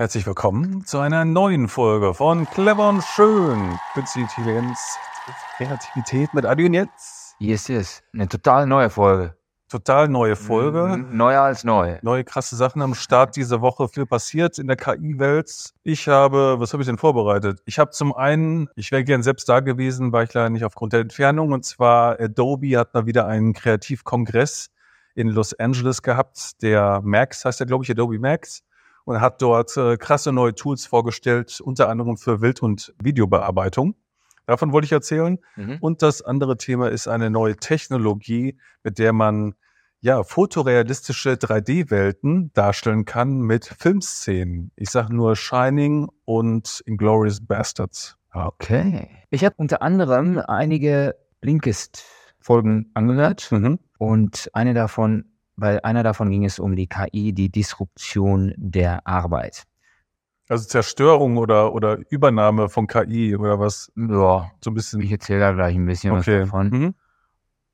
Herzlich willkommen zu einer neuen Folge von Clever und Schön. Künstliche Intelligenz, Kreativität mit Adi und jetzt. Yes, yes. Eine total neue Folge. Total neue Folge. Neuer als neu. Neue krasse Sachen am Start diese Woche. Viel passiert in der KI-Welt. Ich habe, was habe ich denn vorbereitet? Ich habe zum einen, ich wäre gern selbst da gewesen, war ich leider nicht aufgrund der Entfernung. Und zwar Adobe hat mal wieder einen Kreativkongress in Los Angeles gehabt. Der Max heißt ja, glaube ich, Adobe Max. Und hat dort äh, krasse neue Tools vorgestellt, unter anderem für Bild- und Videobearbeitung. Davon wollte ich erzählen. Mhm. Und das andere Thema ist eine neue Technologie, mit der man ja fotorealistische 3D-Welten darstellen kann mit Filmszenen. Ich sage nur Shining und Inglourious Bastards. Okay. Ich habe unter anderem einige Blinkist-Folgen angehört Mhm. und eine davon, bei einer davon ging es um die KI, die Disruption der Arbeit. Also Zerstörung oder, oder Übernahme von KI oder was? Ja, So ein bisschen. ich erzähle da gleich ein bisschen Okay. was davon. Mhm.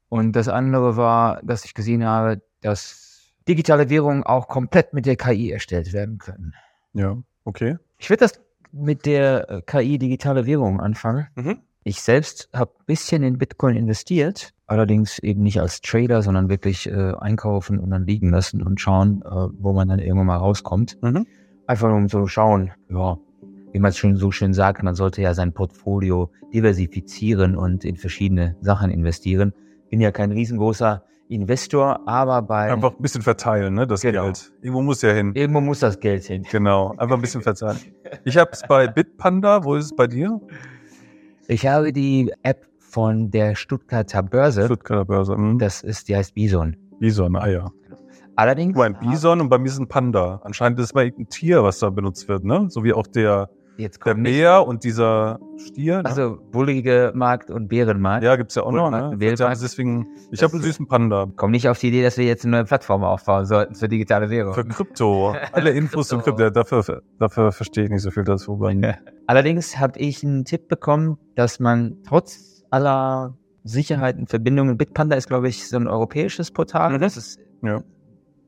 Und das andere war, dass ich gesehen habe, dass digitale Währungen auch komplett mit der KI erstellt werden können. Ja, okay. Ich würde das mit der äh, KI digitale Währung anfangen. Mhm. Ich selbst habe ein bisschen in Bitcoin investiert, allerdings eben nicht als Trader, sondern wirklich äh, einkaufen und dann liegen lassen und schauen, äh, wo man dann irgendwann mal rauskommt. Mhm. Einfach nur um zu schauen, ja, wie man es schon so schön sagt, man sollte ja sein Portfolio diversifizieren und in verschiedene Sachen investieren. Bin ja kein riesengroßer Investor, aber bei Einfach ein bisschen verteilen, ne? Das Genau. Geld. Irgendwo muss ja hin. irgendwo muss das Geld hin. Genau. Einfach ein bisschen verteilen. Ich habe es bei Bitpanda. Wo ist es bei dir? Ich habe die App von der Stuttgarter Börse. Stuttgarter Börse. Mhm. Das ist, die heißt Bison. Bison, ah ja. Allerdings. Du ein Bison und bei mir ist ein Panda. Anscheinend ist es mal irgendein Tier, was da benutzt wird, ne? So wie auch der, Jetzt der. Bär und dieser Stier. Ne? Also bullige Markt und Bärenmarkt. ja, gibt's ja auch noch, ne? Wildmarkt. Ja, deswegen, ich habe einen süßen Panda. Komm nicht auf die Idee, dass wir jetzt eine neue Plattform aufbauen sollten für digitale Währung. Für Krypto. Alle Infos zu Krypto. Krypto. Dafür, dafür verstehe ich nicht so viel dazu. Allerdings habe ich einen Tipp bekommen, dass man trotz aller Sicherheiten, Verbindungen, Bitpanda ist, glaube ich, so ein europäisches Portal. Mhm. Das ist, Ja.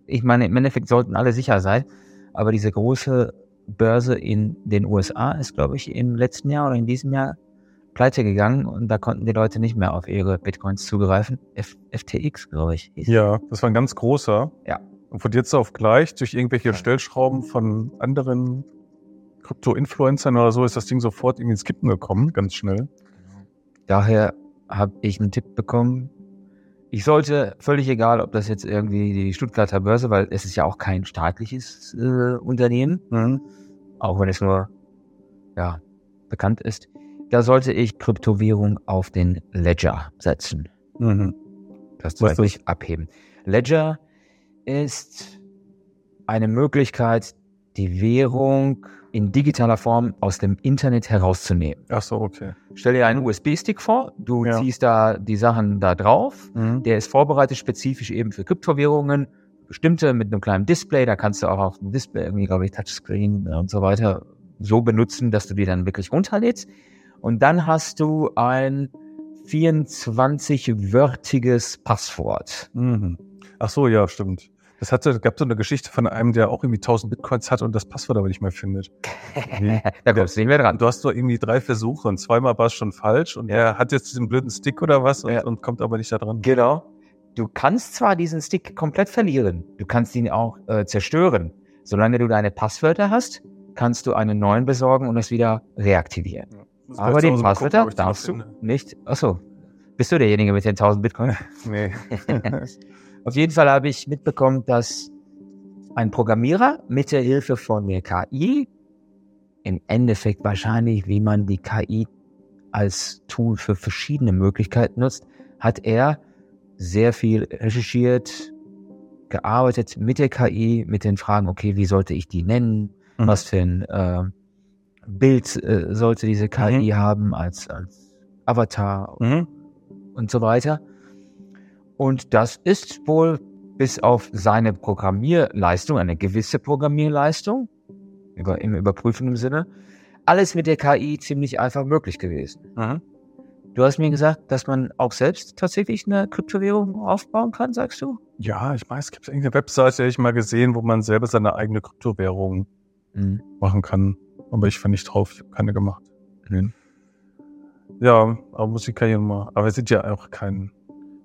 ich meine, im Endeffekt sollten alle sicher sein, aber diese große Börse in den USA ist, glaube ich, im letzten Jahr oder in diesem Jahr pleite gegangen und da konnten die Leute nicht mehr auf ihre Bitcoins zugreifen. F FTX, glaube ich. hieß Ja, das war ein ganz großer. Ja. Und von jetzt auf gleich, durch irgendwelche Stellschrauben von anderen Krypto-Influencern oder so, ist das Ding sofort irgendwie ins Kippen gekommen, ganz schnell. Daher habe ich einen Tipp bekommen. Ich sollte, völlig egal, ob das jetzt irgendwie die Stuttgarter Börse, weil es ist ja auch kein staatliches äh, Unternehmen, Mhm. auch wenn es nur ja, bekannt ist, da sollte ich Kryptowährung auf den Ledger setzen. Mhm. Das ist wirklich abheben. Ledger ist eine Möglichkeit, die Währung in digitaler Form aus dem Internet herauszunehmen. Ach so, okay. Stell dir einen USB-Stick vor, du Ja. ziehst da die Sachen da drauf. Mhm. Der ist vorbereitet spezifisch eben für Kryptowährungen, bestimmte mit einem kleinen Display. Da kannst du auch auf dem Display irgendwie, glaube ich, Touchscreen und so weiter so benutzen, dass du die dann wirklich runterlädst. Und dann hast du ein 24-wörtiges Passwort. Mhm. Ach so, ja, stimmt. Das hatte, gab so eine Geschichte von einem, der auch irgendwie 1000 Bitcoins hat und das Passwort aber nicht mehr findet. Da kommst du nicht mehr dran. Du hast doch irgendwie drei Versuche und zweimal war es schon falsch und er hat jetzt diesen blöden Stick oder was und, Ja. und kommt aber nicht da dran. Genau. Du kannst zwar diesen Stick komplett verlieren, du kannst ihn auch äh, zerstören. Solange du deine Passwörter hast, kannst du einen neuen besorgen und es wieder reaktivieren. Muss Aber den gucken, Passwörter noch darfst du finde. nicht. Achso. Bist du derjenige mit den 1000 Bitcoin? Nee. Auf jeden Fall habe ich mitbekommen, dass ein Programmierer mit der Hilfe von der KI im Endeffekt wahrscheinlich, wie man die KI als Tool für verschiedene Möglichkeiten nutzt, hat er sehr viel recherchiert, gearbeitet mit der KI, mit den Fragen, okay, wie sollte ich die nennen? Mhm. Was für ein äh, Bild äh, sollte diese KI haben als, als Avatar Mhm. und so weiter. Und das ist wohl bis auf seine Programmierleistung, eine gewisse Programmierleistung, über, im überprüfenden Sinne, alles mit der KI ziemlich einfach möglich gewesen. Mhm. Du hast mir gesagt, dass man auch selbst tatsächlich eine Kryptowährung aufbauen kann, sagst du? Ja, ich weiß, es gibt irgendeine Webseite, die ich mal gesehen, wo man selber seine eigene Kryptowährung Mhm. machen kann. Aber ich war nicht drauf, ich habe keine gemacht. Mhm. Ja, aber Musik kann ich nochmal. Aber wir sind ja auch kein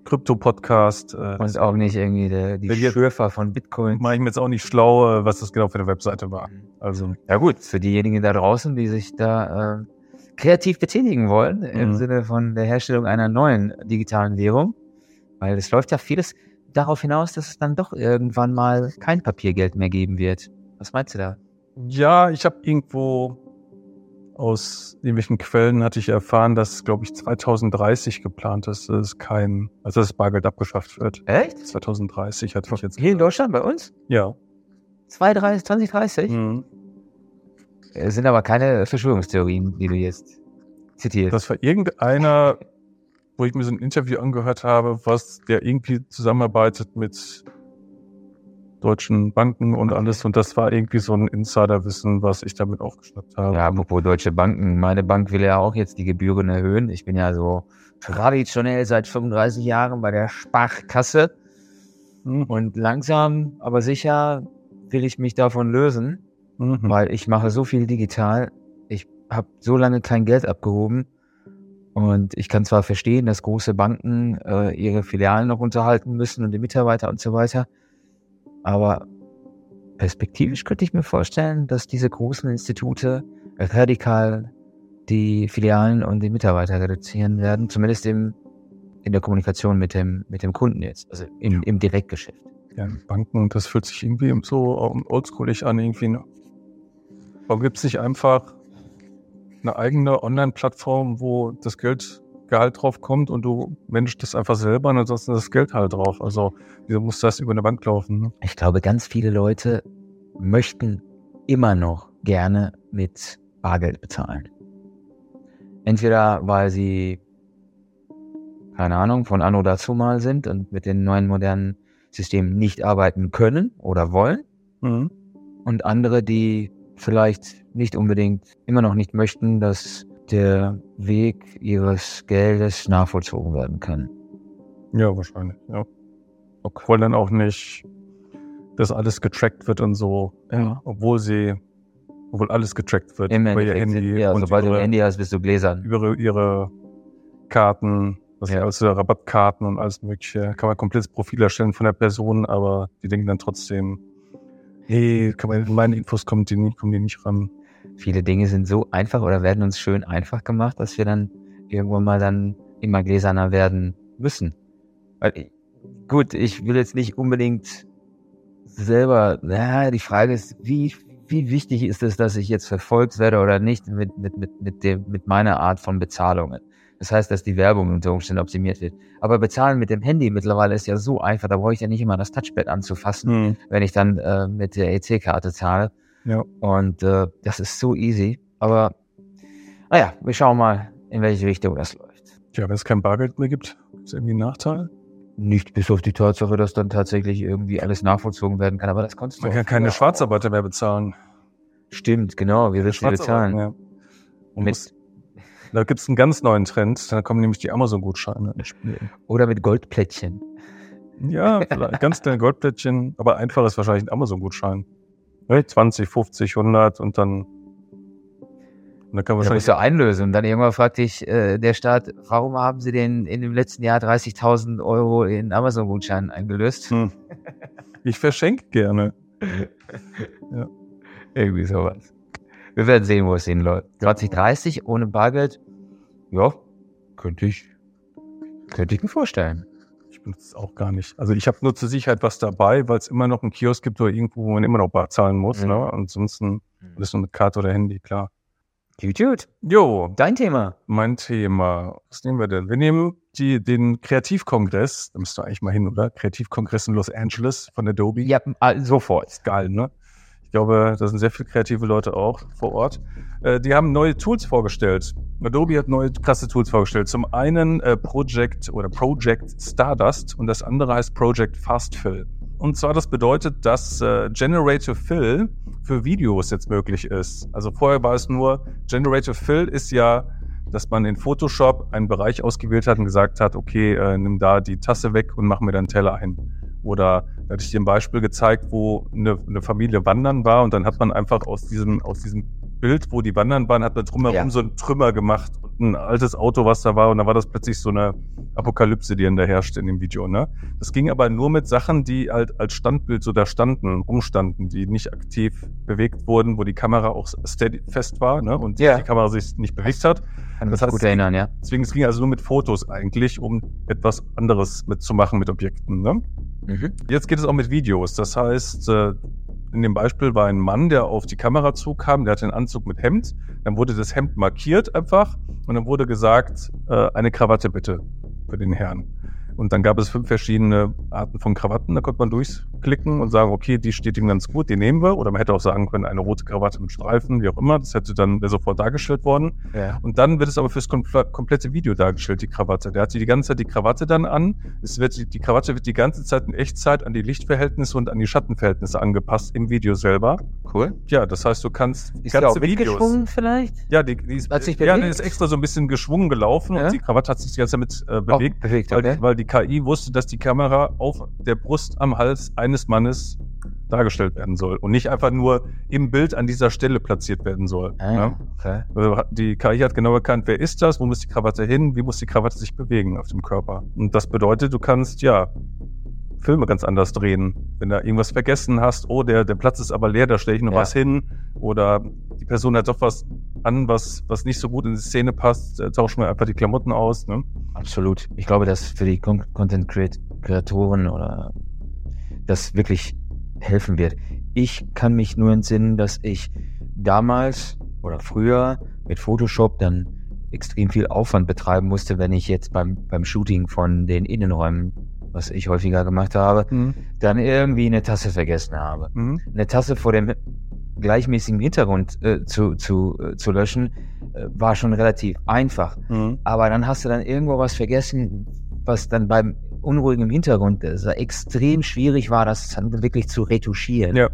Krypto-Podcast. Äh, Und auch nicht irgendwie der, die Schürfer von Bitcoin. mache ich mir jetzt auch nicht schlau, äh, was das genau für eine Webseite war. Mhm. Also, Ja gut, für diejenigen da draußen, die sich da äh, kreativ betätigen wollen, im Mhm. Sinne von der Herstellung einer neuen digitalen Währung, weil es läuft ja vieles darauf hinaus, dass es dann doch irgendwann mal kein Papiergeld mehr geben wird. Was meinst du da? ja, ich habe irgendwo aus irgendwelchen Quellen hatte ich erfahren, dass, glaube ich, 2030 geplant ist, dass es kein, also dass das Bargeld abgeschafft wird. Echt? 2030 hatte ich jetzt. Hier in Deutschland bei uns? Ja. 2030, 2030? Mhm. Es sind aber keine Verschwörungstheorien, die du jetzt zitierst. Das war irgendeiner, wo ich mir so ein Interview angehört habe, was der irgendwie zusammenarbeitet mit deutschen Banken und alles. Und das war irgendwie so ein Insiderwissen, was ich damit aufgeschnappt habe. Ja, apropos deutsche Banken. Meine Bank will ja auch jetzt die Gebühren erhöhen. Ich bin ja so traditionell seit 35 Jahren bei der Sparkasse. Mhm. Und langsam, aber sicher will ich mich davon lösen, Mhm. weil ich mache so viel digital. Ich habe so lange kein Geld abgehoben. Und ich kann zwar verstehen, dass große Banken äh, ihre Filialen noch unterhalten müssen und die Mitarbeiter und so weiter. Aber perspektivisch könnte ich mir vorstellen, dass diese großen Institute radikal die Filialen und die Mitarbeiter reduzieren werden, zumindest im, in der Kommunikation mit dem, mit dem Kunden jetzt, also im, im Direktgeschäft. Ja, Banken, das fühlt sich irgendwie so oldschoolig an, irgendwie. ne? Warum gibt es nicht einfach eine eigene Online-Plattform, wo das Geldgehalt drauf kommt und du managst das einfach selber und ansonsten ist das Geld halt drauf. Also, wieso muss das über eine Bank laufen? Ne? Ich glaube, ganz viele Leute möchten immer noch gerne mit Bargeld bezahlen. Entweder weil sie, keine Ahnung, von Anno dazu mal sind und mit den neuen modernen Systemen nicht arbeiten können oder wollen. Mhm. Und andere, die vielleicht nicht unbedingt, immer noch nicht möchten, dass der Weg ihres Geldes nachvollzogen werden kann. Ja, wahrscheinlich, ja. Obwohl dann auch nicht, dass alles getrackt wird und so, Ja. obwohl sie, obwohl alles getrackt wird Im über ihr Handy ja, und sobald du ein ihre, Handy hast, bist du gläsern. über ihre Karten, das Ja. also Rabattkarten und alles mögliche, kann man komplettes Profil erstellen von der Person, aber die denken dann trotzdem, hey, kann man, meine Infos kommen die nicht, kommen die nicht ran. Viele Dinge sind so einfach oder werden uns schön einfach gemacht, dass wir dann irgendwann mal dann immer gläserner werden müssen. Weil, ich- gut, ich will jetzt nicht unbedingt selber, na, die Frage ist, wie, wie wichtig ist es, dass ich jetzt verfolgt werde oder nicht mit, mit, mit, mit dem, mit meiner Art von Bezahlungen. Das heißt, dass die Werbung unter Umständen optimiert wird. Aber bezahlen mit dem Handy mittlerweile ist ja so einfach, da brauche ich ja nicht immer das Touchpad anzufassen wenn ich dann äh, mit der EC-Karte zahle. Ja. Und äh, das ist so easy. Aber naja, wir schauen mal, in welche Richtung das läuft. Tja, wenn es kein Bargeld mehr gibt, gibt es irgendwie einen Nachteil? Nicht bis auf die Tatsache, dass dann tatsächlich irgendwie alles nachvollzogen werden kann. Aber das konntest du Man kann keine Schwarzarbeiter mehr bezahlen. Stimmt, genau. Wir müssen bezahlen. Ja. Und Mit, da gibt es einen ganz neuen Trend, da kommen nämlich die Amazon-Gutscheine oder mit Goldplättchen. Ja, ganz kleine Goldplättchen, aber einfach ist wahrscheinlich ein Amazon-Gutschein. Ne, 20, 50, 100 und dann, und dann kann man wahrscheinlich musst du einlösen. Und dann irgendwann fragt dich äh, der Staat, warum haben Sie denn in dem letzten Jahr 30.000 Euro in Amazon-Gutscheinen eingelöst? Hm. Ich verschenke gerne. Irgendwie sowas. Wir werden sehen, wo es hinläuft. 2030 ohne Bargeld, ja, könnte ich, könnte ich mir vorstellen. Benutze es auch gar nicht. Also ich habe nur zur Sicherheit was dabei, weil es immer noch einen Kiosk gibt oder irgendwo, wo man immer noch bar zahlen muss. Mhm. Ne? Ansonsten alles nur mit Karte oder Handy, klar. Gut, gut. Jo, Dein Thema. mein Thema. Was nehmen wir denn? Wir nehmen die, den Kreativkongress. Da müsst ihr eigentlich mal hin, oder? Kreativkongress in Los Angeles von Adobe. Ja, äh, sofort. Ist geil, ne? Ich glaube, da sind sehr viele kreative Leute auch vor Ort. Äh, die haben neue Tools vorgestellt. Adobe hat neue klasse Tools vorgestellt. Zum einen äh, Project oder Project Stardust und das andere heißt Project Fastfill. Und zwar das bedeutet, dass äh, Generative Fill für Videos jetzt möglich ist. Also vorher war es nur, Generative Fill ist ja, dass man in Photoshop einen Bereich ausgewählt hat und gesagt hat, okay, äh, nimm da die Tasse weg und mach mir dann Teller ein. Oder da hatte ich dir ein Beispiel gezeigt, wo eine, eine Familie wandern war und dann hat man einfach aus diesem, aus diesem Bild, wo die wandern waren, hat man drumherum Ja. so ein Trümmer gemacht und ein altes Auto, was da war und dann war das plötzlich so eine Apokalypse, die dann da herrschte in dem Video. Ne? Das ging aber nur mit Sachen, die halt als Standbild so da standen, rumstanden, die nicht aktiv bewegt wurden, wo die Kamera auch steady fest war ne? und Ja. die Kamera sich nicht bewegt hat. Kann Das mich heißt, gut erinnern, ja. Deswegen, es ging also nur mit Fotos eigentlich, um etwas anderes mitzumachen mit Objekten. Ne? Mhm. Jetzt geht es auch mit Videos. Das heißt, äh, in dem Beispiel war ein Mann, der auf die Kamera zukam, der hatte einen Anzug mit Hemd. Dann wurde das Hemd markiert einfach und dann wurde gesagt, äh, eine Krawatte bitte für den Herrn. Und dann gab es fünf verschiedene Arten von Krawatten. Da konnte man durchklicken und sagen, okay, die steht ihm ganz gut, die nehmen wir. Oder man hätte auch sagen können, eine rote Krawatte mit Streifen, wie auch immer. Das hätte dann sofort dargestellt worden. Ja. Und dann wird es aber fürs komple- komplette Video dargestellt, die Krawatte. Der hat die ganze Zeit die Krawatte dann an. Es wird, die, Krawatte wird die ganze Zeit in Echtzeit an die Lichtverhältnisse und an die Schattenverhältnisse angepasst im Video selber. Cool. Ja, das heißt, du kannst Ist der auch Videos. mitgeschwungen vielleicht? Ja, die, die ist, Hat sich ja, die ist extra so ein bisschen geschwungen gelaufen Ja? und die Krawatte hat sich die ganze Zeit mit äh, bewegt. bewegt, Weil, okay. weil die KI wusste, dass die Kamera auf der Brust am Hals eines Mannes dargestellt werden soll und nicht einfach nur im Bild an dieser Stelle platziert werden soll. Ah, ne? okay. Also Die KI hat genau erkannt, wer ist das, wo muss die Krawatte hin, wie muss die Krawatte sich bewegen auf dem Körper. Und das bedeutet, du kannst ja Filme ganz anders drehen. Wenn du irgendwas vergessen hast, oh, der, der Platz ist aber leer, da stelle ich noch Ja. was hin. Oder die Person hat doch was an, was, was nicht so gut in die Szene passt, äh, tauschen wir einfach die Klamotten aus. Ne? Absolut. Ich glaube, dass für die Con Content Creat- Kreatoren oder das wirklich helfen wird. Ich kann mich nur entsinnen, dass ich damals oder früher mit Photoshop dann extrem viel Aufwand betreiben musste, wenn ich jetzt beim, beim Shooting von den Innenräumen, was ich häufiger gemacht habe, dann irgendwie eine Tasse vergessen habe. Mhm. Eine Tasse vor dem gleichmäßigen Hintergrund äh, zu, zu, äh, zu löschen, äh, war schon relativ einfach. Mhm. Aber dann hast du dann irgendwo was vergessen, was dann beim unruhigen Hintergrund so extrem schwierig war, das dann wirklich zu retuschieren Ja.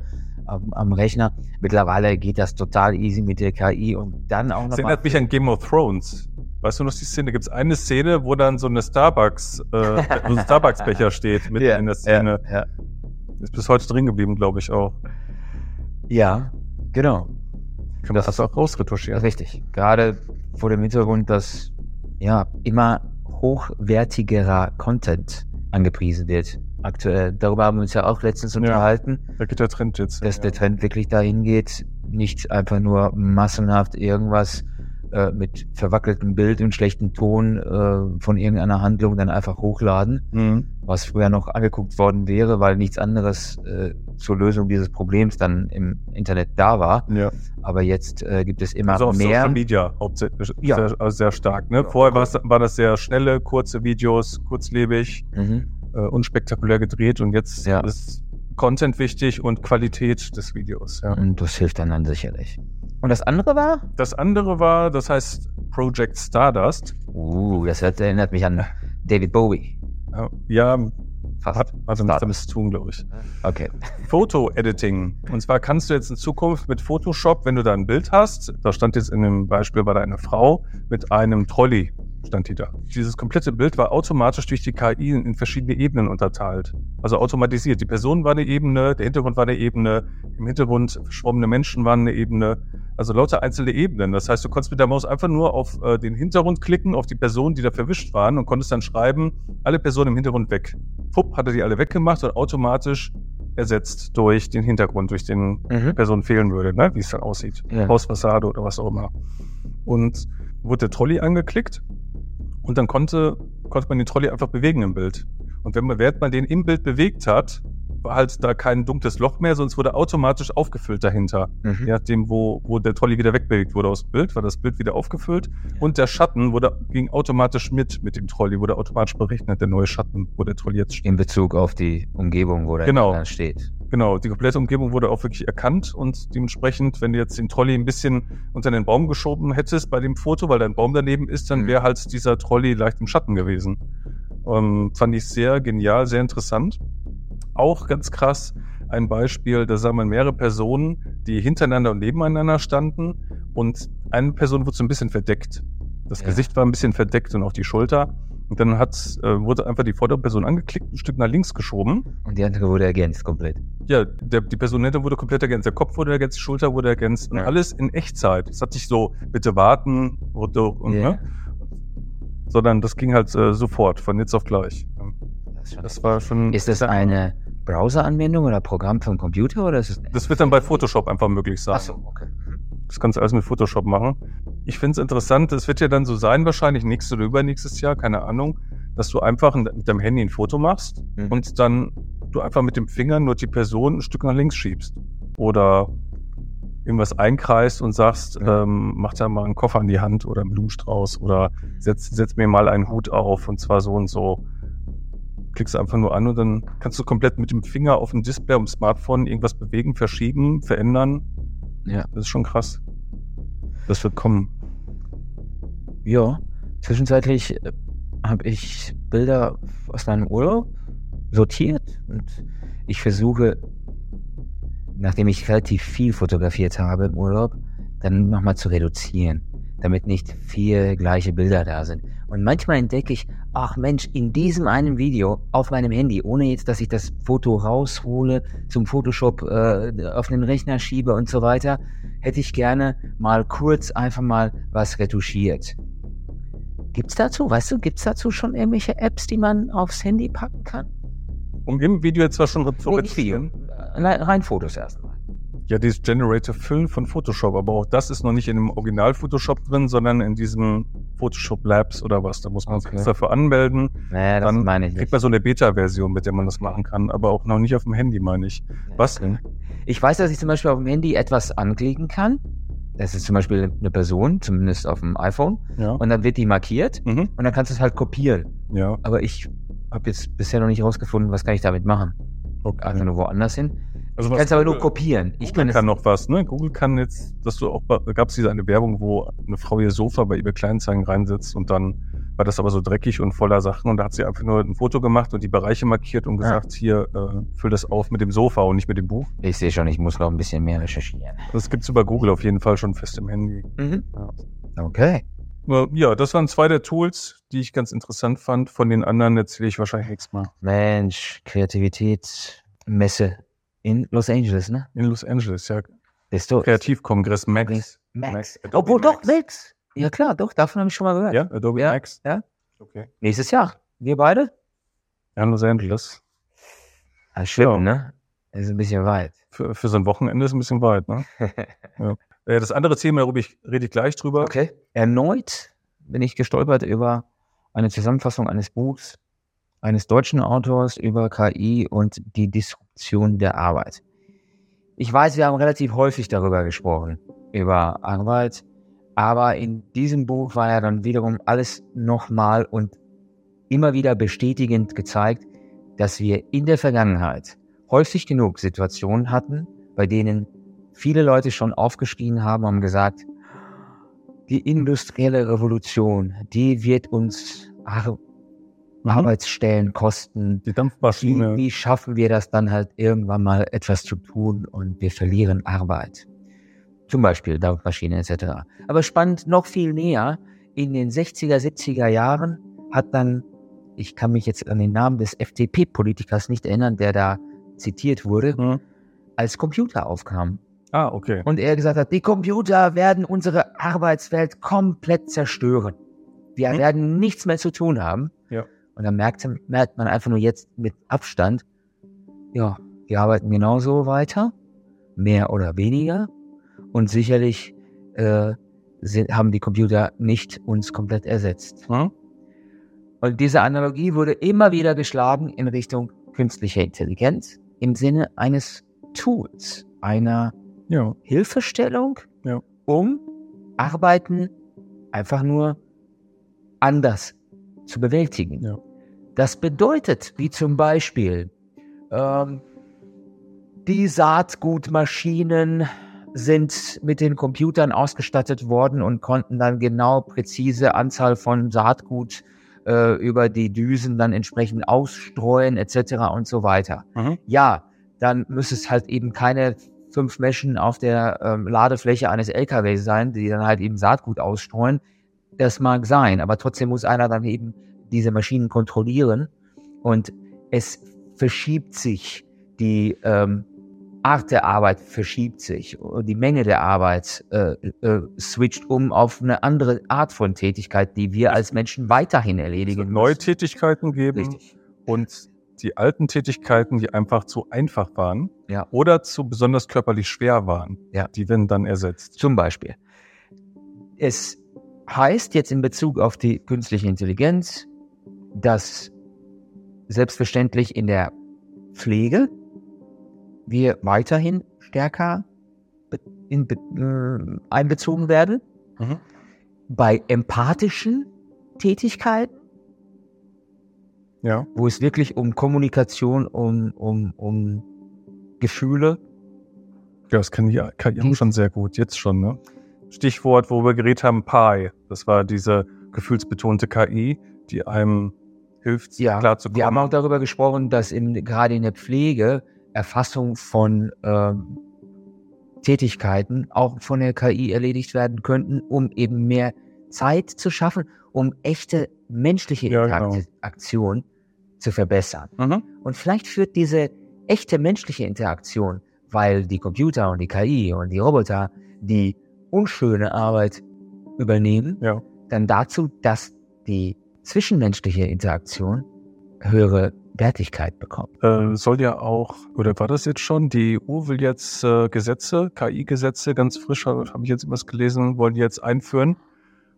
am, am Rechner. Mittlerweile geht das total easy mit der KI und dann auch noch Das erinnert mich an Game of Thrones. Weißt du noch die Szene? Gibt es eine Szene, wo dann so eine Starbucks, äh, so ein Starbucks-Becher steht mitten ja, in der Szene. Ja, ja. Ist bis heute drin geblieben, glaube ich auch. Ja, genau. Kann man das auch rausretuschieren. Richtig. Gerade vor dem Hintergrund, dass ja immer hochwertigerer Content angepriesen wird. Aktuell. Darüber haben wir uns ja auch letztens Ja. unterhalten. Da geht der Trend jetzt. dass ja. der Trend wirklich dahin geht, nicht einfach nur massenhaft irgendwas äh, mit verwackeltem Bild und schlechtem Ton äh, von irgendeiner Handlung dann einfach hochladen, Mhm. was früher noch angeguckt worden wäre, weil nichts anderes äh, zur Lösung dieses Problems dann im Internet da war. Ja. Aber jetzt äh, gibt es immer Also auf mehr. Social Media hauptsächlich Ja. sehr, also sehr stark. Ne? Vorher war es- war das sehr schnelle, kurze Videos, kurzlebig, Mhm. äh, unspektakulär gedreht und jetzt Ja. ist Content wichtig und Qualität des Videos. Ja. Und das hilft dann, dann sicherlich. Und das andere war? Das andere war, das heißt Project Stardust. Uh, das erinnert mich an David Bowie. Ja, Fast. hat, hat Stardust. damit zu tun, glaube ich. Okay. Foto-Editing. Und zwar kannst du jetzt in Zukunft mit Photoshop, wenn du da ein Bild hast, da stand jetzt in dem Beispiel war da eine Frau mit einem Trolley, stand die da. Dieses komplette Bild war automatisch durch die KI in verschiedene Ebenen unterteilt. Also automatisiert. Die Person war eine Ebene, der Hintergrund war eine Ebene, im Hintergrund verschwommene Menschen waren eine Ebene. Also lauter einzelne Ebenen. Das heißt, du konntest mit der Maus einfach nur auf äh, den Hintergrund klicken, auf die Personen, die da verwischt waren und konntest dann schreiben, alle Personen im Hintergrund weg. Fupp, hat er die alle weggemacht und automatisch ersetzt durch den Hintergrund, durch den Mhm. Person fehlen würde, ne? wie es dann aussieht. Ja. Hausfassade oder was auch immer. Und wurde der Trolley angeklickt und dann konnte, konnte man den Trolley einfach bewegen im Bild. Und wenn man, während man den im Bild bewegt hat, war halt da kein dunkles Loch mehr, sondern es wurde automatisch aufgefüllt dahinter. Mhm. Je nachdem, wo, wo der Trolley wieder wegbewegt wurde aus dem Bild, war das Bild wieder aufgefüllt. Und der Schatten wurde, ging automatisch mit, mit dem Trolley, wurde automatisch berechnet, der neue Schatten, wo der Trolley jetzt steht. In Bezug auf die Umgebung, wo der Genau. dann steht. Genau, die komplette Umgebung wurde auch wirklich erkannt und dementsprechend, wenn du jetzt den Trolley ein bisschen unter den Baum geschoben hättest bei dem Foto, weil da ein Baum daneben ist, dann Mhm. wäre halt dieser Trolley leicht im Schatten gewesen. Ähm, fand ich sehr genial, sehr interessant. Auch ganz krass ein Beispiel, da sah man mehrere Personen, die hintereinander und nebeneinander standen und eine Person wurde so ein bisschen verdeckt. Das Ja. Gesicht war ein bisschen verdeckt und auch die Schulter. Und dann hat, äh, wurde einfach die vordere Person angeklickt, ein Stück nach links geschoben. Und die andere wurde ergänzt komplett. Ja, der, die Personette wurde komplett ergänzt. Der Kopf wurde ergänzt, die Schulter wurde ergänzt und Ja. alles in Echtzeit. Es hat nicht so, bitte warten, wurde und, Ja. ne? Sondern das ging halt äh, sofort, von jetzt auf gleich. Das Das war schon. ist das eine Browser-Anwendung oder Programm vom Computer oder ist es Das wird dann bei Photoshop einfach möglich sein. Achso, okay. Das kannst du alles mit Photoshop machen. Ich finde es interessant, es wird ja dann so sein, wahrscheinlich nächstes oder übernächstes Jahr, keine Ahnung, dass du einfach mit deinem Handy ein Foto machst Mhm. und dann du einfach mit dem Finger nur die Person ein Stück nach links schiebst. Oder irgendwas einkreist und sagst, Ja. ähm, mach da mal einen Koffer an die Hand oder einen Blumenstrauß oder setz, setz mir mal einen Hut auf und zwar so und so. Klickst einfach nur an und dann kannst du komplett mit dem Finger auf dem Display, auf dem Smartphone irgendwas bewegen, verschieben, verändern. Ja. Das ist schon krass. Das wird kommen. Ja, zwischenzeitlich äh, habe ich Bilder aus meinem Urlaub sortiert und ich versuche, nachdem ich relativ viel fotografiert habe im Urlaub, dann nochmal zu reduzieren, damit nicht vier gleiche Bilder da sind. Und manchmal entdecke ich, ach Mensch, in diesem einen Video auf meinem Handy, ohne jetzt, dass ich das Foto raushole, zum Photoshop äh, auf den Rechner schiebe und so weiter, hätte ich gerne mal kurz einfach mal was retuschiert. Gibt's dazu, weißt du, gibt's dazu schon irgendwelche Apps, die man aufs Handy packen kann? Um im Video jetzt zwar schon zu Nee, Video. Äh, Rein Fotos erstmal. Ja, dieses Generator Fill von Photoshop, aber auch das ist noch nicht in dem Original Photoshop drin, sondern in diesem Photoshop Labs oder was. Da muss man sich Okay. extra dafür anmelden. Naja, das Dann meine ich Kriegt nicht. man so eine Beta-Version, mit der man das machen kann, aber auch noch nicht auf dem Handy, meine ich. Was? Ich weiß, dass ich zum Beispiel auf dem Handy etwas anklicken kann. Das ist zum Beispiel eine Person, zumindest auf dem iPhone. Ja. Und dann wird die markiert Mhm. und dann kannst du es halt kopieren. Ja. Aber ich habe jetzt bisher noch nicht herausgefunden, was kann ich damit machen. Okay. Also nur woanders hin. Also Ich was kann es aber nur Google- kopieren. Ich Google kann kann, es, noch was, ne? Google kann jetzt, dass du auch, da gab es diese eine Werbung, wo eine Frau ihr Sofa bei eBay Kleinanzeigen reinsetzt und dann war das aber so dreckig und voller Sachen und da hat sie einfach nur ein Foto gemacht und die Bereiche markiert und gesagt, hier, äh, füll das auf mit dem Sofa und nicht mit dem Buch. ich sehe schon, ich muss noch ein bisschen mehr recherchieren. Das gibt's über Google auf jeden Fall schon fest im Handy. Mhm. Ja. Okay. Ja, das waren zwei der Tools, die ich ganz interessant fand. Von den anderen erzähle ich wahrscheinlich nächstes Mal. Mensch, Kreativitätsmesse in Los Angeles, ne? In Los Angeles, ja. Bist du? Kreativkongress Max. Max. Max. Adobe Obwohl, doch, Max. Max. Ja, klar, doch, davon habe ich schon mal gehört. Ja, Adobe Ja, Max. ja. Okay. Nächstes Jahr. Wir beide? Ja, in Los Angeles. Ah, schwimmen, ne? Das ist ein bisschen weit. Für, für so ein Wochenende ist ein bisschen weit, ne? ja. Äh, Das andere Thema, darüber rede ich gleich drüber. Okay. Erneut bin ich gestolpert über eine Zusammenfassung eines Buchs eines deutschen Autors über KI und die Disruption der Arbeit. Ich weiß, wir haben relativ häufig darüber gesprochen, über Arbeit, aber in diesem Buch war ja dann wiederum alles nochmal und immer wieder bestätigend gezeigt, dass wir in der Vergangenheit häufig genug Situationen hatten, bei denen viele Leute schon aufgeschrien haben und gesagt, die industrielle Revolution, die wird uns Ar Mhm. Arbeitsstellen kosten. Die Wie, Dampfmaschine. wie schaffen wir das dann halt irgendwann mal etwas zu tun und wir verlieren Arbeit? Zum Beispiel Dampfmaschine etc. Aber spannend, noch viel näher, in den 60er, 70er Jahren hat dann, ich kann mich jetzt an den Namen des FDP-Politikers nicht erinnern, der da zitiert wurde, Hm. als Computer aufkam. Ah, okay. Und er gesagt hat, die Computer werden unsere Arbeitswelt komplett zerstören. Wir Hm? werden nichts mehr zu tun haben. Ja. Und dann merkt, merkt man einfach nur jetzt mit Abstand, ja, die arbeiten genauso weiter, mehr oder weniger. Und sicherlich äh, sind, haben die Computer nicht uns komplett ersetzt. Hm? Und diese Analogie wurde immer wieder geschlagen in Richtung künstlicher Intelligenz im Sinne eines Tools, einer Ja. Hilfestellung, Ja. um Arbeiten einfach nur anders zu bewältigen. Ja. Das bedeutet, wie zum Beispiel, ähm, die Saatgutmaschinen sind mit den Computern ausgestattet worden und konnten dann genau präzise Anzahl von Saatgut äh, über die Düsen dann entsprechend ausstreuen etc. und so weiter. Mhm. Ja, dann müsste es halt eben keine fünf Menschen auf der ähm, Ladefläche eines LKW sein, die dann halt eben Saatgut ausstreuen. Das mag sein, aber trotzdem muss einer dann eben diese Maschinen kontrollieren und es verschiebt sich, die ähm, Art der Arbeit verschiebt sich, die Menge der Arbeit äh, äh, switcht um auf eine andere Art von Tätigkeit, die wir als Menschen weiterhin erledigen. Es neue Tätigkeiten geben Richtig. und die alten Tätigkeiten, die einfach zu einfach waren Ja. oder zu besonders körperlich schwer waren, Ja. die werden dann ersetzt. Zum Beispiel. Es heißt jetzt in Bezug auf die künstliche Intelligenz, dass selbstverständlich in der Pflege wir weiterhin stärker in, äh, einbezogen werden. Mhm. Bei empathischen Tätigkeiten, Ja. wo es wirklich um Kommunikation, um, um, um Gefühle Ja, das kann die KI auch schon sehr gut, jetzt schon, ne? Stichwort, wo wir geredet haben, Pi. Das war diese gefühlsbetonte KI, die einem hilft, Ja, klarzukommen. Wir haben auch darüber gesprochen, dass in, gerade in der Pflege Erfassung von ähm, Tätigkeiten auch von der KI erledigt werden könnten, um eben mehr Zeit zu schaffen, um echte menschliche Ja, genau. Interaktion zu verbessern. Mhm. Und vielleicht führt diese echte menschliche Interaktion, weil die Computer und die KI und die Roboter die unschöne Arbeit übernehmen, Ja. dann dazu, dass die zwischenmenschliche Interaktion höhere Wertigkeit bekommt. Äh, soll ja auch, oder war das jetzt schon? Die EU will jetzt äh, Gesetze, KI-Gesetze, ganz frisch, habe hab ich jetzt was gelesen, wollen jetzt einführen.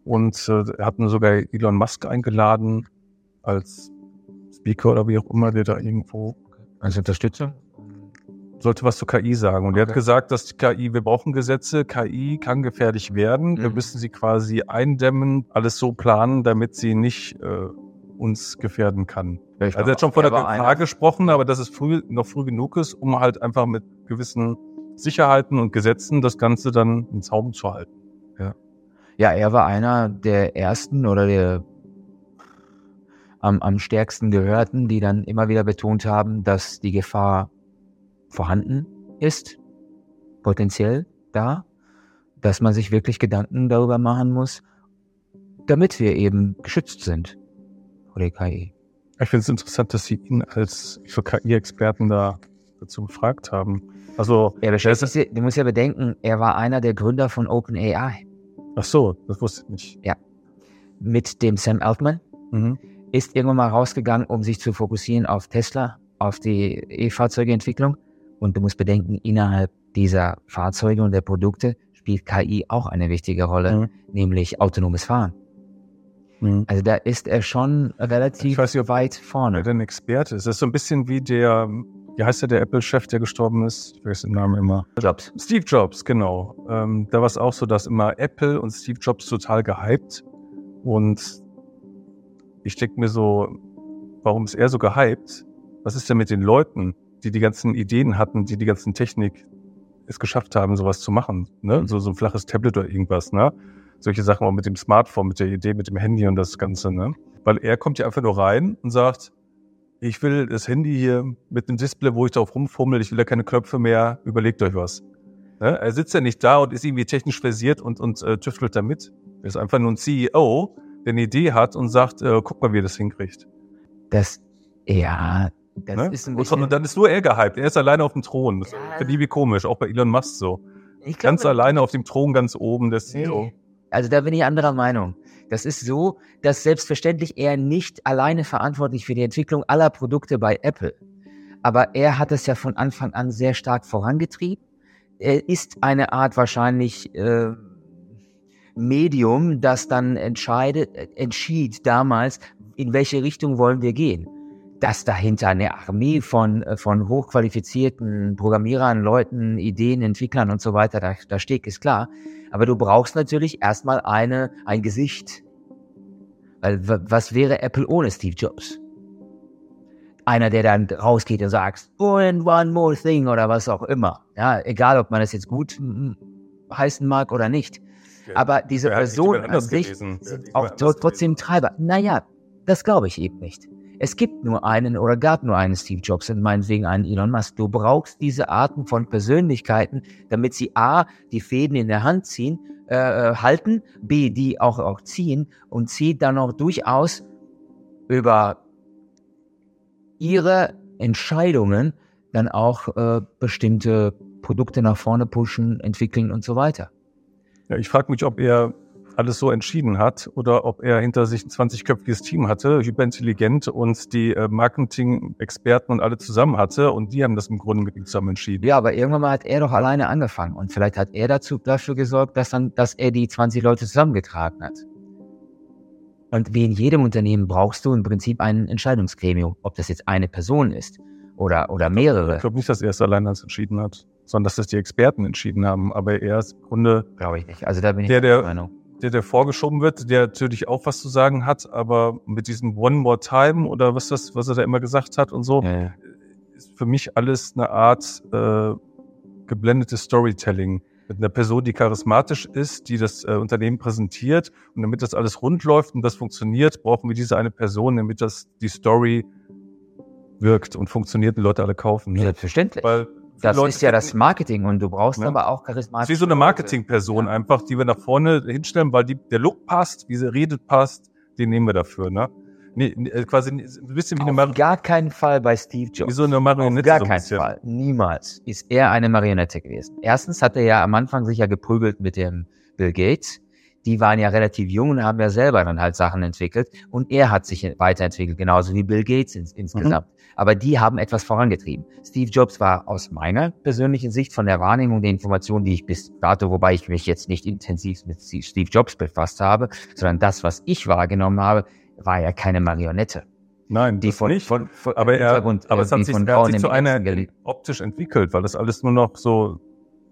Und äh, hatten sogar Elon Musk eingeladen als Speaker oder wie auch immer, der da irgendwo Als Unterstützung? sollte was zur KI sagen. Und er hat Okay. gesagt, dass die KI, wir brauchen Gesetze, KI kann gefährlich werden. Wir Mhm. müssen sie quasi eindämmen, alles so planen, damit sie nicht äh, uns gefährden kann. Also er hat schon von der Gefahr gesprochen, aber dass es früh, noch früh genug ist, um halt einfach mit gewissen Sicherheiten und Gesetzen das Ganze dann in Zaum zu halten. Ja, er war einer der ersten oder der am, am stärksten gehörten, die dann immer wieder betont haben, dass die Gefahr vorhanden ist, potenziell da, dass man sich wirklich Gedanken darüber machen muss, damit wir eben geschützt sind vor der KI. Ich finde es interessant, dass Sie ihn als KI-Experten da dazu befragt haben. Also, Er sich, du musst ja bedenken, er war einer der Gründer von OpenAI ach so, das wusste ich nicht. mit dem Sam Altman. Mhm. ist irgendwann mal rausgegangen, um sich zu fokussieren auf Tesla, auf die E-Fahrzeugeentwicklung. Und du musst bedenken, innerhalb dieser Fahrzeuge und der Produkte spielt KI auch eine wichtige Rolle, Mhm. nämlich autonomes Fahren. Mhm. Also da ist er schon relativ nicht, weit Wer vorne. denn Experte ist. Das ist so ein bisschen wie der, wie heißt der, der Apple-Chef, der gestorben ist? Ich weiß den Namen immer. Jobs. Steve Jobs, genau. Ähm, da war es auch so, dass immer Apple und Steve Jobs total gehypt. Und ich denke mir so, warum ist er so gehypt? Was ist denn mit den Leuten, die die ganzen Ideen hatten, die die ganzen Technik es geschafft haben, sowas zu machen? Ne? So, so ein flaches Tablet oder irgendwas, ne? Solche Sachen auch mit dem Smartphone, mit der Idee, mit dem Handy und das Ganze, ne? Weil er kommt ja einfach nur rein und sagt, ich will das Handy hier mit einem Display, wo ich drauf rumfummel, ich will da keine Knöpfe mehr, überlegt euch was. Ne? Er sitzt ja nicht da und ist irgendwie technisch versiert und, und äh, tüftelt damit. Er ist einfach nur ein CEO, der eine Idee hat und sagt, äh, guck mal, wie er das hinkriegt. Das, ja, das ne? ist ein bisschen... und dann ist nur er gehypt. Er ist alleine auf dem Thron. Das Ja. finde ich irgendwie komisch, auch bei Elon Musk so. ich Ganz alleine auf dem Thron, ganz oben, der CEO. Nee. Also da bin ich anderer Meinung. Das ist so, dass selbstverständlich er nicht alleine verantwortlich für die Entwicklung aller Produkte bei Apple. Aber er hat es ja von Anfang an sehr stark vorangetrieben. Er ist eine Art wahrscheinlich äh, Medium, das dann entscheidet, äh, entschied damals, in welche Richtung wollen wir gehen. Dass dahinter eine Armee von, äh, von hochqualifizierten Programmierern, Leuten, Ideen, Entwicklern und so weiter da, da steht, ist klar. Aber du brauchst natürlich erstmal eine, ein Gesicht. Weil was wäre Apple ohne Steve Jobs? Einer, der dann rausgeht und sagt, and one more thing oder was auch immer. Ja, egal, ob man das jetzt gut heißen mag oder nicht. Aber diese nicht Person an sich sind auch anders trotzdem Treiber. Naja, das glaube ich eben nicht. Es gibt nur einen oder gab nur einen Steve Jobs und meinetwegen einen Elon Musk. Du brauchst diese Arten von Persönlichkeiten, damit sie A, die Fäden in der Hand ziehen, äh, äh, halten, B, die auch, auch ziehen und C, dann auch durchaus über ihre Entscheidungen dann auch äh, bestimmte Produkte nach vorne pushen, entwickeln und so weiter. Ja, ich frage mich, ob er alles so entschieden hat oder ob er hinter sich ein 20-köpfiges Team hatte, hyperintelligent und die äh, Marketing-Experten und alle zusammen hatte und die haben das im Grunde mit ihm zusammen entschieden. Ja, aber irgendwann mal hat er doch alleine angefangen und vielleicht hat er dazu, dafür gesorgt, dass dann, dass er die 20 Leute zusammengetragen hat. Und wie in jedem Unternehmen brauchst du im Prinzip ein Entscheidungsgremium, ob das jetzt eine Person ist oder, oder mehrere. Ich glaube nicht, dass er es allein das entschieden hat, sondern dass das die Experten entschieden haben. Aber er ist im Grunde. Glaube ich nicht. Also da bin ich der, der Meinung der, der vorgeschoben wird, der natürlich auch was zu sagen hat, aber mit diesem One More Time oder was das, was er da immer gesagt hat und so, ja, ja. ist für mich alles eine Art äh, geblendetes Storytelling mit einer Person, die charismatisch ist, die das äh, Unternehmen präsentiert und damit das alles rund läuft und das funktioniert, brauchen wir diese eine Person, damit das die Story wirkt und funktioniert und Leute alle kaufen. Ne? Selbstverständlich. Weil das Leute ist ja das Marketing und du brauchst ja. aber auch charismatisch. Wie so eine Marketingperson ja. einfach, die wir nach vorne hinstellen, weil die, der Look passt, wie sie redet passt, den nehmen wir dafür, ne? Nee, äh, quasi ein bisschen wie eine Marionette. gar keinen Fall bei Steve Jobs. Wie so eine Marionette. Auf gar keinen Fall. Niemals ist er eine Marionette gewesen. Erstens hat er ja am Anfang sich ja geprügelt mit dem Bill Gates. Die waren ja relativ jung und haben ja selber dann halt Sachen entwickelt. Und er hat sich weiterentwickelt, genauso wie Bill Gates ins, insgesamt. Mhm aber die haben etwas vorangetrieben. Steve Jobs war aus meiner persönlichen Sicht von der Wahrnehmung der Informationen, die ich bis dato, wobei ich mich jetzt nicht intensiv mit Steve Jobs befasst habe, sondern das, was ich wahrgenommen habe, war ja keine Marionette. Nein, die von, nicht. Von, von, aber er, aber es hat sich, er hat sich zu einer optisch entwickelt, weil das alles nur noch so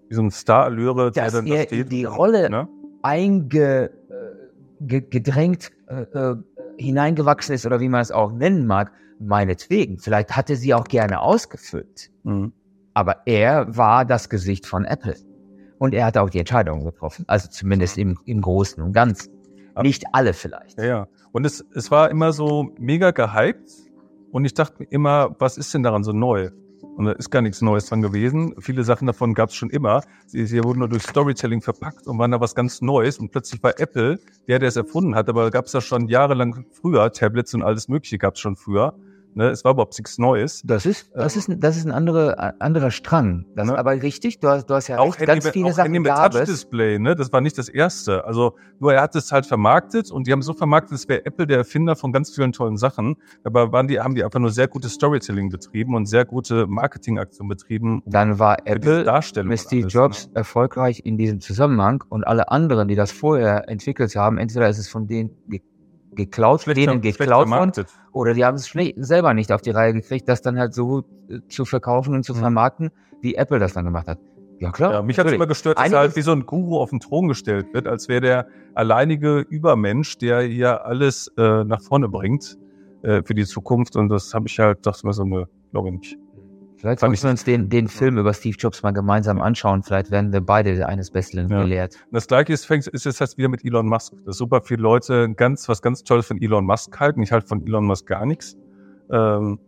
wie so ein Star-Allüre, der dann da steht. die Rolle ne? Eingedrängt äh, äh, hineingewachsen ist oder wie man es auch nennen mag, meinetwegen. Vielleicht hatte sie auch gerne ausgefüllt. Mhm. Aber er war das Gesicht von Apple. Und er hat auch die Entscheidung getroffen. Also zumindest im, im Großen und Ganzen. Aber Nicht alle vielleicht. Ja, ja. Und es, es war immer so mega gehypt. Und ich dachte mir immer, was ist denn daran so neu? Und da ist gar nichts Neues dran gewesen. Viele Sachen davon gab es schon immer. Sie, sie, wurden nur durch Storytelling verpackt und waren da was ganz Neues. Und plötzlich war Apple der, der es erfunden hat. Aber gab es ja schon jahrelang früher. Tablets und alles Mögliche gab es schon früher. Ne, es war überhaupt nichts Neues. Das ist, das ist, das ist ein anderer, anderer Strang. Das ne? aber richtig. Du hast, du hast ja auch recht, ganz viele auch Sachen Handy mit Touch Display, ne? Das war nicht das erste. Also, nur er hat es halt vermarktet und die haben so vermarktet, es wäre Apple der Erfinder von ganz vielen tollen Sachen. Aber waren die, haben die einfach nur sehr gutes Storytelling betrieben und sehr gute Marketingaktionen betrieben. Dann war Apple mit Steve Jobs ne? erfolgreich in diesem Zusammenhang und alle anderen, die das vorher entwickelt haben, entweder ist es von denen geklaut, schlecht, denen geklaut worden. Oder die haben es selber nicht auf die Reihe gekriegt, das dann halt so äh, zu verkaufen und zu mhm. vermarkten, wie Apple das dann gemacht hat. Ja, klar. Ja, mich hat es immer gestört, dass er halt wie so ein Guru auf den Thron gestellt wird, als wäre der alleinige Übermensch, der hier alles äh, nach vorne bringt äh, für die Zukunft. Und das habe ich halt, dachte mir so, ne, glaube ich nicht. Vielleicht sollten wir uns den, den Film über Steve Jobs mal gemeinsam anschauen. Vielleicht werden wir beide eines Besseren ja. gelehrt. Das gleiche ist, fängt, ist jetzt halt wieder mit Elon Musk. Dass super viele Leute ganz, was ganz Tolles von Elon Musk halten. Ich halte von Elon Musk gar nichts. Ähm,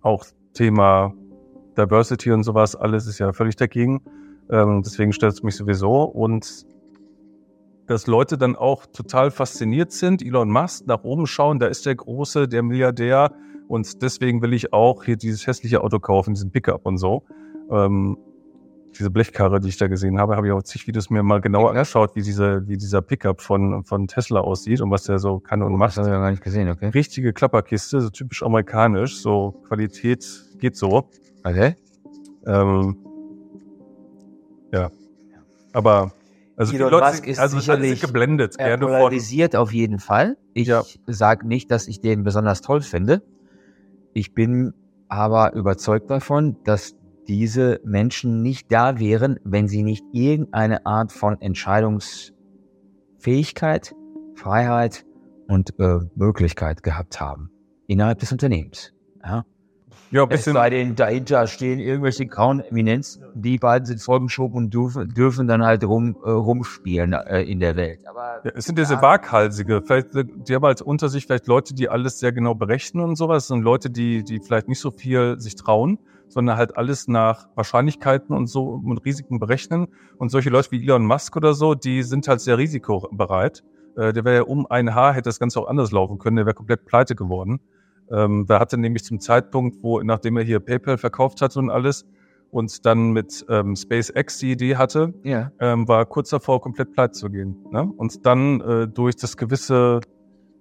auch Thema Diversity und sowas, alles ist ja völlig dagegen. Ähm, deswegen stört es mich sowieso. Und dass Leute dann auch total fasziniert sind, Elon Musk nach oben schauen, da ist der Große, der Milliardär, und deswegen will ich auch hier dieses hässliche Auto kaufen, diesen Pickup und so. Ähm, diese Blechkarre, die ich da gesehen habe, habe ich auch zig Videos mir mal genauer angeschaut, wie, diese, wie dieser Pickup von, von Tesla aussieht und was der so kann und macht. Das habe ich gar nicht gesehen, okay. Richtige Klapperkiste, so typisch amerikanisch, so Qualität geht so. Okay. Ähm, ja. Aber also Elon Leute, Musk ist also sicherlich geblendet. Er polarisiert auf jeden Fall. Ich ja. sage nicht, dass ich den besonders toll finde. Ich bin aber überzeugt davon, dass diese Menschen nicht da wären, wenn sie nicht irgendeine Art von Entscheidungsfähigkeit, Freiheit und äh, Möglichkeit gehabt haben innerhalb des Unternehmens. Ja? Ja, bisschen. Es sei denn, dahinter stehen irgendwelche grauen Eminenzen. Die beiden sind vorgeschoben und dürfen, dürfen dann halt rum, äh, rumspielen äh, in der Welt. Aber ja, es sind diese Waghalsige. Vielleicht, die haben halt unter sich vielleicht Leute, die alles sehr genau berechnen und sowas. Es sind Leute, die, die vielleicht nicht so viel sich trauen, sondern halt alles nach Wahrscheinlichkeiten und so und Risiken berechnen. Und solche Leute wie Elon Musk oder so, die sind halt sehr risikobereit Äh, der wäre ja um ein Haar, hätte das Ganze auch anders laufen können, der wäre komplett pleite geworden. Ähm, da hatte nämlich zum Zeitpunkt, wo, nachdem er hier PayPal verkauft hatte und alles, und dann mit ähm, SpaceX die Idee hatte, Ja. ähm, war kurz davor, komplett pleite zu gehen. Ne? Und dann äh, durch das gewisse,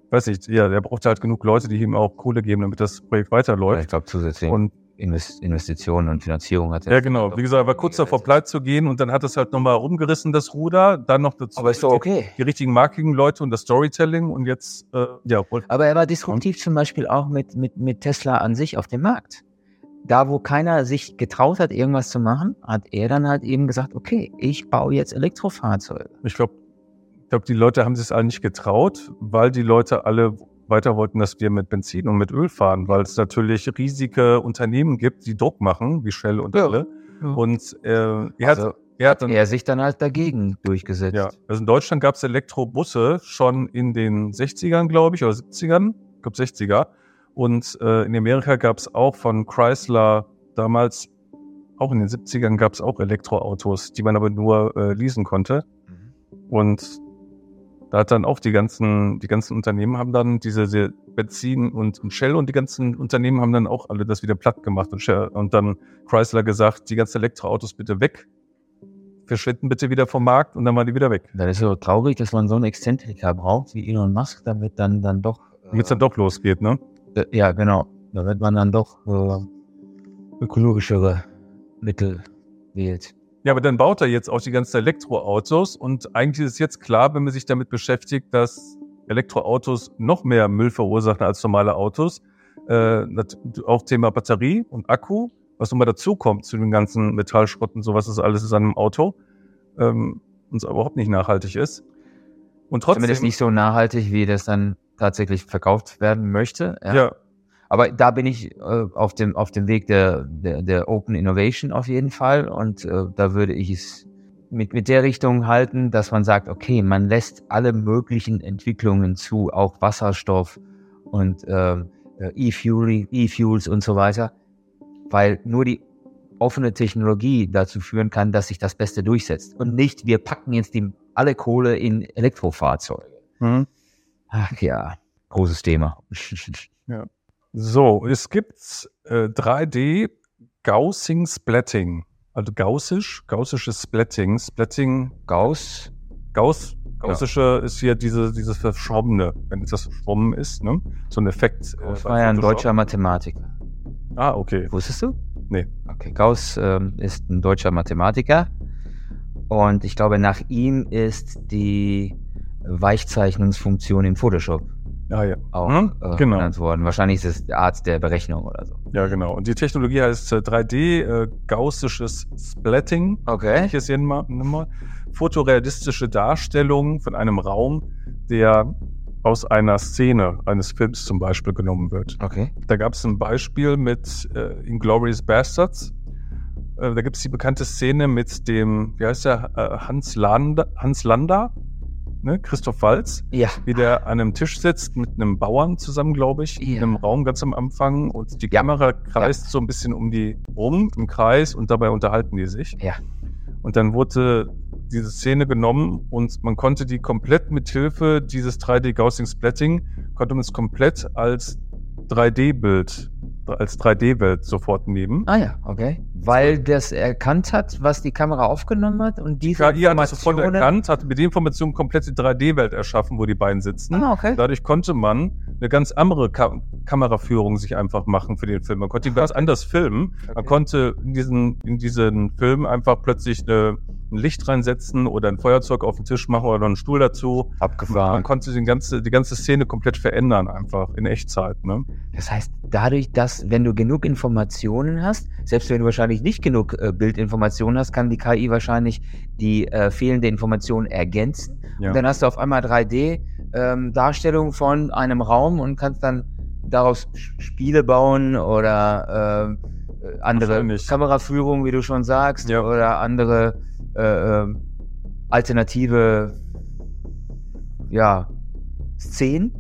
weiß nicht, ja, der brauchte halt genug Leute, die ihm auch Kohle geben, damit das Projekt Ich weiterläuft. glaube, zusätzlich Und Investitionen und Finanzierung hat ja, genau. Wie gesagt, er war kurz davor, pleite zu gehen und dann hat es halt nochmal rumgerissen, das Ruder. Dann noch dazu Aber ist doch die, okay. die richtigen Marketing-Leute und das Storytelling und jetzt, äh, ja, Aber er war disruptiv zum Beispiel auch mit, mit, mit Tesla an sich auf dem Markt. Da, wo keiner sich getraut hat, irgendwas zu machen, hat er dann halt eben gesagt, okay, ich baue jetzt Elektrofahrzeuge. ich glaube, ich glaub, die Leute haben sich es alle nicht getraut, weil die Leute alle weiter wollten, dass wir mit Benzin und mit Öl fahren, weil es natürlich riesige Unternehmen gibt, die Druck machen, wie Shell und Ja. alle. Und äh, er hat, Also er hat dann, er sich dann halt dagegen durchgesetzt. ja, also in Deutschland gab es Elektrobusse schon in den 60ern, glaube ich, oder 70ern, ich glaube 60er. Und äh, in Amerika gab es auch von Chrysler damals, auch in den 70ern gab es auch Elektroautos, die man aber nur äh, leasen konnte. Mhm. Und da hat dann auch die ganzen, die ganzen Unternehmen haben dann diese, diese Benzin und, und Shell und die ganzen Unternehmen haben dann auch alle das wieder platt gemacht und, Shell, und dann Chrysler gesagt, die ganzen Elektroautos bitte weg, verschwinden bitte wieder vom Markt und dann waren die wieder weg. Das ist so traurig, dass man so einen Exzentriker braucht wie Elon Musk, damit dann, dann doch. Damit es dann doch losgeht, ne? äh, ja, genau. Damit man dann doch äh, ökologischere Mittel wählt. Ja, aber dann baut er jetzt auch die ganzen Elektroautos und eigentlich ist jetzt klar, wenn man sich damit beschäftigt, dass Elektroautos noch mehr Müll verursachen als normale Autos. Äh, auch Thema Batterie und Akku, was nochmal dazu kommt zu den ganzen Metallschrott und sowas, das alles ist an einem Auto, ähm, und es überhaupt nicht nachhaltig ist. Und trotzdem, Zumindest nicht so nachhaltig, wie das dann tatsächlich verkauft werden möchte. Ja. ja, Aber da bin ich äh, auf, dem, auf dem Weg der, der, der Open Innovation auf jeden Fall. Und äh, da würde ich es mit, mit der Richtung halten, dass man sagt, okay, man lässt alle möglichen Entwicklungen zu, auch Wasserstoff und ähm, äh, E-Fuel, E-Fuels und so weiter, weil nur die offene Technologie dazu führen kann, dass sich das Beste durchsetzt. Und nicht, wir packen jetzt die, alle Kohle in Elektrofahrzeuge. Mhm. Ach ja, großes Thema. So, es gibt äh, 3D Gaussing Splatting. Also gaussisch, gaussisches Splatting. Splatting, Gauss, Gauss, gaussische ist hier diese, dieses Verschwommene, wenn es das verschwommen ist, ne? So ein Effekt. äh, Gauss bei war ja ein deutscher Mathematiker. Ah, okay. Wusstest du? Nee. Okay, Gauss ähm, ist ein deutscher Mathematiker und ich glaube, nach ihm ist die Weichzeichnungsfunktion in Photoshop Ah, ja. auch Mhm, äh, genau. genannt worden. Wahrscheinlich ist es die Art der Berechnung oder so. Ja, genau. Und die Technologie heißt äh, 3D äh, gaussisches Splatting. Okay. Ich es hier mal, nimm mal. Fotorealistische Darstellung von einem Raum, der aus einer Szene eines Films zum Beispiel genommen wird. Okay. Da gab es ein Beispiel mit äh, Inglourious Bastards. Äh, da gibt es die bekannte Szene mit dem, wie heißt der, äh, Hans Landa, Hans Landa, ne? Christoph Walz, Ja. wie der an einem Tisch sitzt mit einem Bauern zusammen, glaube ich, in Ja. einem Raum ganz am Anfang und die Ja. Kamera kreist so ein bisschen um die rum im Kreis und dabei unterhalten die sich. Ja. Und dann wurde diese Szene genommen und man konnte die komplett mit Hilfe dieses 3D Gaussing Splatting konnte man es komplett als 3D-Bild, als 3D-Welt sofort nehmen. Ah ja, okay. Weil das erkannt hat, was die Kamera aufgenommen hat und diese KI hat das sofort Informationen- erkannt, hat mit der Information komplett die 3D-Welt erschaffen, wo die beiden sitzen. Ah, okay. Dadurch konnte man eine ganz andere Ka Kameraführung sich einfach machen für den Film. Man konnte ihn ganz anders filmen. Man Okay. konnte in diesen, in diesen Film einfach plötzlich eine, ein Licht reinsetzen oder ein Feuerzeug auf den Tisch machen oder einen Stuhl dazu. Man Abgefahren. konnte die ganze, die ganze Szene komplett verändern, einfach in Echtzeit. Ne? Das heißt, dadurch, dass, wenn du genug Informationen hast, selbst wenn du wahrscheinlich nicht genug äh, Bildinformationen hast, kann die KI wahrscheinlich die äh, fehlende Information ergänzen. Ja. Und dann hast du auf einmal 3D-Darstellung von einem Raum und kannst dann daraus Spiele bauen oder ähm, äh, andere. Kameraführung, wie du schon sagst, Ja. oder andere äh, ähm, alternative ja, Szenen.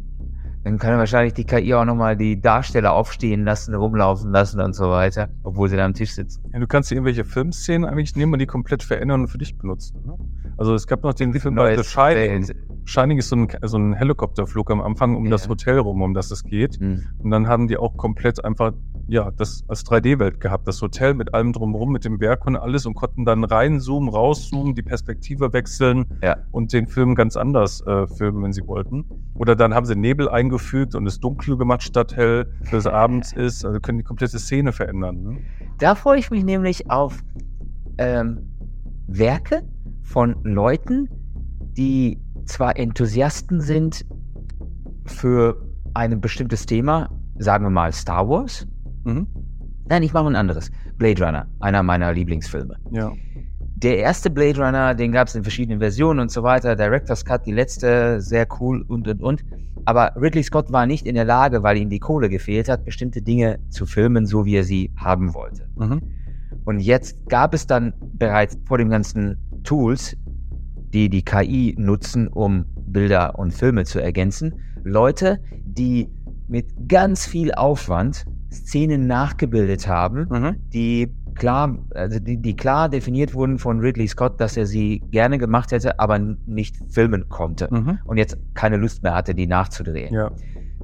Dann kann wahrscheinlich die KI auch nochmal die Darsteller aufstehen lassen, rumlaufen lassen und so weiter, obwohl sie da am Tisch sitzen. Ja, du kannst dir irgendwelche Filmszenen eigentlich nehmen und die komplett verändern und für dich benutzen. Ne? Also es gab noch den Film Neues The Shining. Shining ist so ein, so ein Helikopterflug am Anfang um Ja. das Hotel rum, um das es geht. Hm. Und dann haben die auch komplett einfach, ja, das als 3D-Welt gehabt. Das Hotel mit allem drumherum, mit dem Berg und alles und konnten dann reinzoomen, rauszoomen, die Perspektive wechseln Ja. und den Film ganz anders äh, filmen, wenn sie wollten. Oder dann haben sie Nebel eingefügt und es dunkel gemacht statt hell, dass es abends ist. Also können die komplette Szene verändern. Ne? Da freue ich mich nämlich auf ähm, Werke von Leuten, die zwar Enthusiasten sind für ein bestimmtes Thema, sagen wir mal Star Wars. Mhm. Nein, ich mache ein anderes. Blade Runner, einer meiner Lieblingsfilme. Ja. Der erste Blade Runner, den gab es in verschiedenen Versionen und so weiter. Director's Cut, die letzte, sehr cool und und und. Aber Ridley Scott war nicht in der Lage, weil ihm die Kohle gefehlt hat, bestimmte Dinge zu filmen, so wie er sie haben wollte. Mhm. Und jetzt gab es dann bereits vor den ganzen Tools, die die KI nutzen, um Bilder und Filme zu ergänzen, Leute, die mit ganz viel Aufwand Szenen nachgebildet haben, Mhm. die klar, also die, die klar definiert wurden von Ridley Scott, dass er sie gerne gemacht hätte, aber nicht filmen konnte Mhm. und jetzt keine Lust mehr hatte, die nachzudrehen. Ja.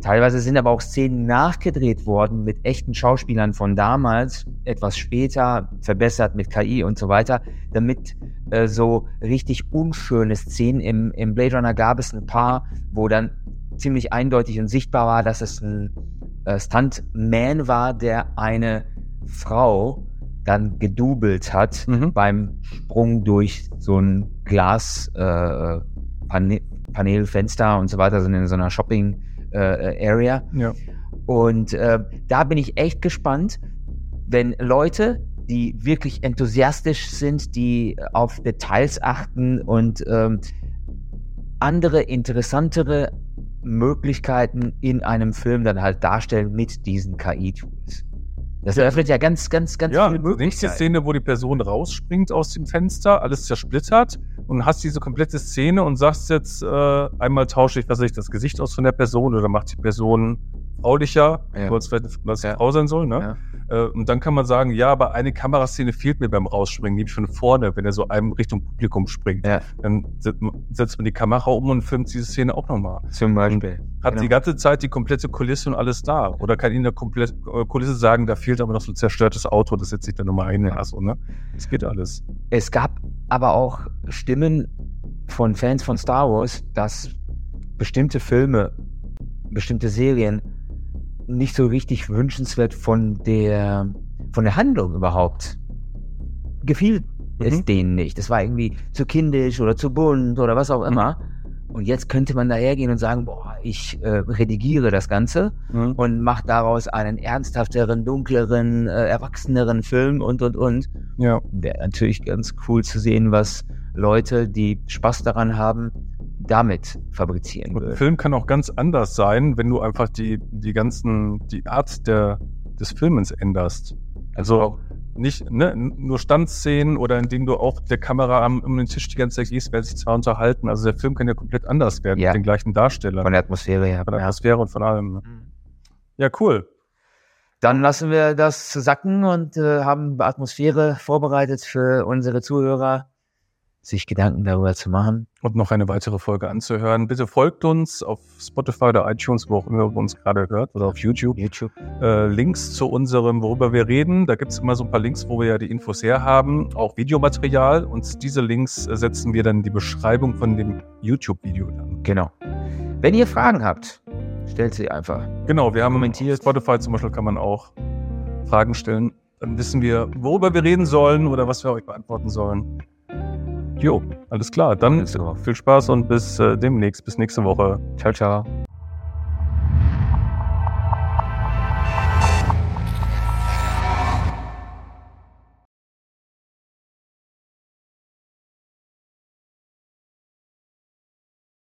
Teilweise sind aber auch Szenen nachgedreht worden mit echten Schauspielern von damals, etwas später, verbessert mit KI und so weiter, damit äh, so richtig unschöne Szenen im, im Blade Runner gab es ein paar, wo dann ziemlich eindeutig und sichtbar war, dass es ein äh, Stuntman war, der eine Frau dann gedoubelt hat Mhm. beim Sprung durch so ein Glas äh, Pane Panelfenster und so weiter, sind in so einer Shopping äh, Area. Ja. Und äh, da bin ich echt gespannt, wenn Leute, die wirklich enthusiastisch sind, die auf Details achten und ähm, andere interessantere Möglichkeiten in einem Film dann halt darstellen mit diesen KI-Tools. Das eröffnet ja ganz, ganz, ganz Ja, viele die nächste Möglichkeiten. Szene, wo die Person rausspringt aus dem Fenster, alles zersplittert und hast diese komplette Szene und sagst jetzt, äh, einmal tausche ich, was weiß ich, das Gesicht aus von der Person oder macht die Person fraulicher, Ja. es vielleicht was Ja. Frau sein soll, ne? Äh, und dann kann man sagen, ja, aber eine Kameraszene fehlt mir beim Rausspringen, nämlich von vorne, wenn er so einem Richtung Publikum springt. Ja. Dann setzt man- die Kamera um und filmt diese Szene auch nochmal. Zum Beispiel. Hat Genau. die ganze Zeit die komplette Kulisse und alles da. Oder kann Ihnen der komplette äh, Kulisse sagen, da fehlt aber noch so ein zerstörtes Auto, das setzt sich dann nochmal ein. Ja. Also, ne? Das geht alles. Es gab aber auch Stimmen von Fans von Star Wars, dass bestimmte Filme, bestimmte Serien nicht so richtig wünschenswert von der, von der Handlung überhaupt gefiel es Mhm. denen nicht. Das war irgendwie zu kindisch oder zu bunt oder was auch immer. Und jetzt könnte man dahergehen und sagen, boah, ich äh, redigiere das Ganze Mhm. und mache daraus einen ernsthafteren, dunkleren, äh, erwachseneren Film und, und, und Ja. wäre natürlich ganz cool zu sehen, was Leute, die Spaß daran haben, damit fabrizieren Und ein würden. Film kann auch ganz anders sein, wenn du einfach die, die ganzen, die Art der, des Filmens änderst. Also nicht ne, nur Standszenen oder indem du auch der Kamera am, um den Tisch die ganze Zeit gehst, werden sich zwar unterhalten. Also der Film kann ja komplett anders werden Ja. mit den gleichen Darstellern. Von der Atmosphäre her. von der Ja. Atmosphäre und von allem. ne? Ja, cool. Dann lassen wir das sacken und äh, haben Atmosphäre vorbereitet für unsere Zuhörer, sich Gedanken darüber zu machen. Und noch eine weitere Folge anzuhören. Bitte folgt uns auf Spotify oder iTunes, wo auch immer ihr uns gerade hört, oder auf YouTube. YouTube. äh, Links zu unserem, worüber wir reden. Da gibt es immer so ein paar Links, wo wir ja die Infos herhaben, auch Videomaterial. Und diese Links äh, setzen wir dann in die Beschreibung von dem YouTube-Video dann. Genau. Wenn ihr Fragen habt, stellt sie einfach. Genau, wir haben Kommentiert. Spotify zum Beispiel kann man auch Fragen stellen. Dann wissen wir, worüber wir reden sollen oder was wir euch beantworten sollen. Jo, alles klar. Dann viel Spaß und bis äh, demnächst, bis nächste Woche. Ciao, ciao.